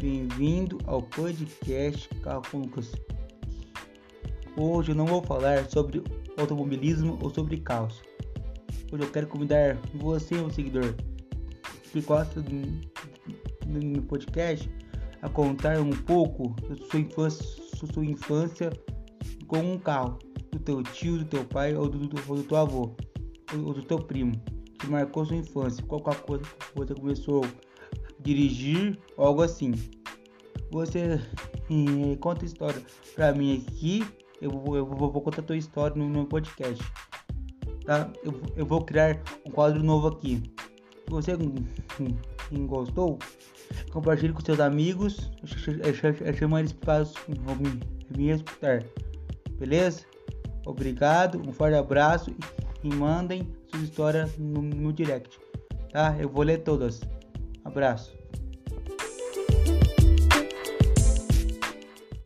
bem-vindo ao podcast Carro com Lucas. Hoje eu não vou falar sobre automobilismo ou sobre carros. Hoje eu quero convidar você, meu seguidor, que gosta do, do meu podcast, a contar um pouco sua infância, sua infância com um carro, do teu tio, do teu pai ou do, do, do teu avô ou do teu primo, que marcou sua infância. Qual a coisa que você começou dirigir, algo assim. Você conta história pra mim aqui, eu vou, eu vou, contar tua história no meu podcast. Tá? Eu, eu vou criar um quadro novo aqui. Se você gostou, compartilhe com seus amigos, chama eles para me, me escutar. Beleza? Obrigado, um forte abraço e mandem sua história no, no direct. Tá? Eu vou ler todas. Abraço.